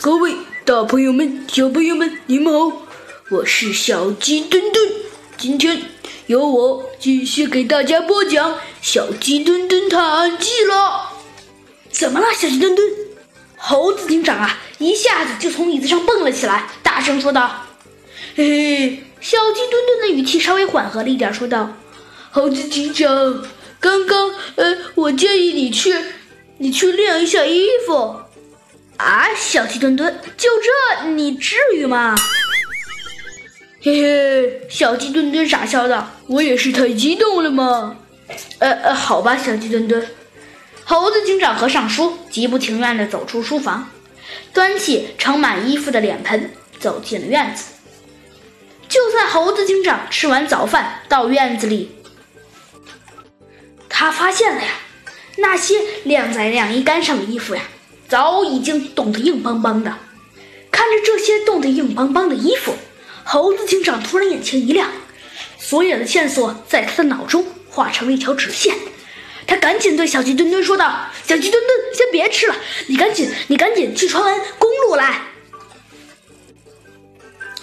各位大朋友们、小朋友们，你们好，我是小鸡墩墩。今天由我继续给大家播讲《小鸡墩墩探案记》了。怎么了，小鸡墩墩？猴子警长啊，一下子就从椅子上蹦了起来，大声说道：“嘿嘿。”小鸡墩墩的语气稍微缓和了一点，说道：“猴子警长，刚刚呃，我建议你去，你去晾一下衣服。”啊，小鸡墩墩，就这，你至于吗？嘿嘿，小鸡墩墩傻笑道：“我也是太激动了嘛。”呃呃，好吧，小鸡墩墩。猴子警长合上书，极不情愿地走出书房，端起盛满衣服的脸盆，走进了院子。就在猴子警长吃完早饭到院子里，他发现了呀，那些晾在晾衣杆上的衣服呀。早已经冻得硬邦邦的，看着这些冻得硬邦邦的衣服，猴子警长突然眼前一亮，所有的线索在他的脑中画成了一条直线。他赶紧对小鸡墩墩说道：“小鸡墩墩，先别吃了，你赶紧，你赶紧去穿完公路来。”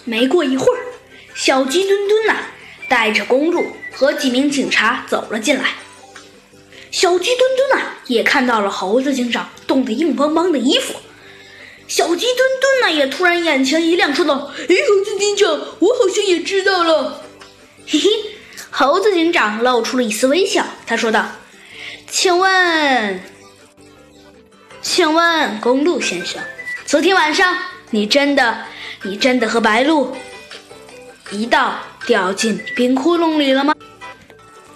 没过一会儿，小鸡墩墩呐，带着公路和几名警察走了进来。小鸡墩墩呢，也看到了猴子警长冻得硬邦邦的衣服。小鸡墩墩呢，也突然眼前一亮，说道：“哎，猴子警长，我好像也知道了。”嘿嘿，猴子警长露出了一丝微笑，他说道：“请问，请问公路先生，昨天晚上你真的，你真的和白鹿一道掉进冰窟窿里了吗？”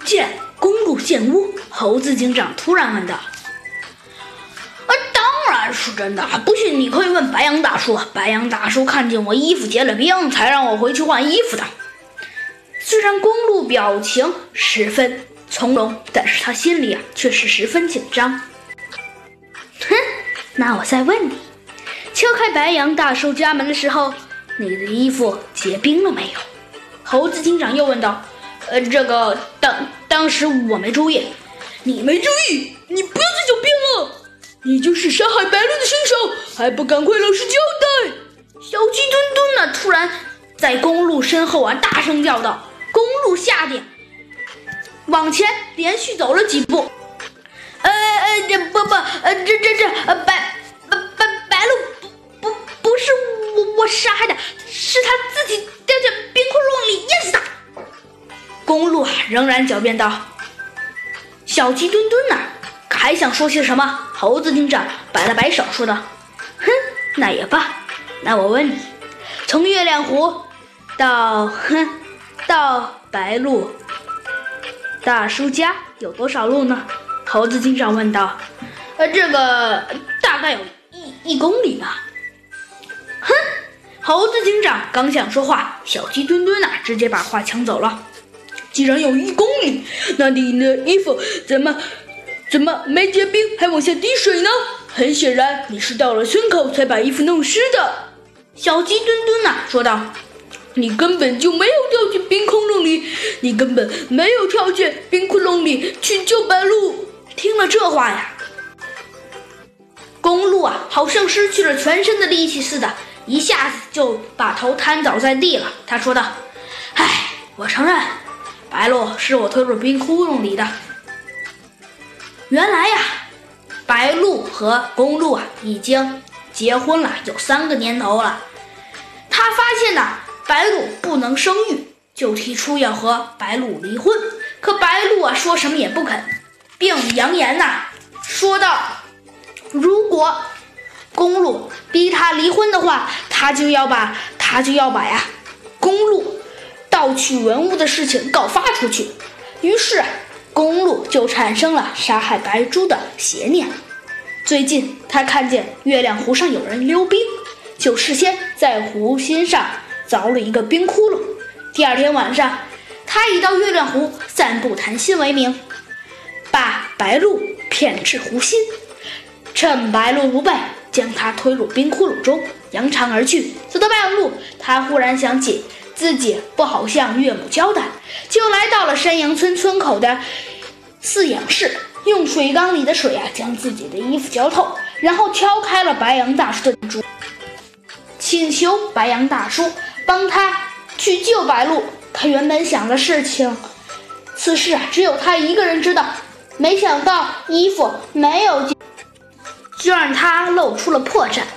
见公路现屋。猴子警长突然问道：“啊，当然是真的！不信你可以问白羊大叔。白羊大叔看见我衣服结了冰，才让我回去换衣服的。”虽然公路表情十分从容，但是他心里啊却是十分紧张。哼，那我再问你，敲开白羊大叔家门的时候，你的衣服结冰了没有？猴子警长又问道：“呃，这个当当时我没注意。”你没注意，你不要再狡辩了！你就是杀害白鹿的凶手，还不赶快老实交代！小鸡墩墩呢？突然在公路身后啊，大声叫道：“公路吓得往前连续走了几步。”呃呃，这不不，呃这这这，呃白白白白鹿不不不是我我杀害的，是他自己掉进冰窟窿里淹死的。公路仍然狡辩道。小鸡墩墩呢？还想说些什么？猴子警长摆了摆手，说道：“哼，那也罢。那我问你，从月亮湖到哼到白鹿大叔家有多少路呢？”猴子警长问道。“呃，这个大概有一一公里吧。”哼，猴子警长刚想说话，小鸡墩墩呐，直接把话抢走了。既然有一公里，那你的衣服怎么怎么没结冰，还往下滴水呢？很显然，你是到了村口才把衣服弄湿的。小鸡墩墩呐说道：“你根本就没有掉进冰窟窿里，你根本没有跳进冰窟窿里去救白鹿。”听了这话呀，公鹿啊，好像失去了全身的力气似的，一下子就把头瘫倒在地了。他说道：“唉，我承认。”白鹿是我推入冰窟窿里的。原来呀，白鹿和公鹿啊已经结婚了有三个年头了。他发现呢，白鹿不能生育，就提出要和白鹿离婚。可白鹿啊说什么也不肯，并扬言呐，说道：“如果公鹿逼他离婚的话，他就要把他就要把呀公鹿。”盗取文物的事情告发出去，于是公路就产生了杀害白猪的邪念。最近他看见月亮湖上有人溜冰，就事先在湖心上凿了一个冰窟窿。第二天晚上，他以到月亮湖散步谈心为名，把白鹿骗至湖心，趁白鹿不备，将它推入冰窟窿中，扬长而去。走到半路，他忽然想起。自己不好向岳母交代，就来到了山阳村村口的饲养室，用水缸里的水啊将自己的衣服浇透，然后敲开了白羊大叔的竹，请求白羊大叔帮他去救白鹿。他原本想的事情，此事啊只有他一个人知道，没想到衣服没有，就让他露出了破绽。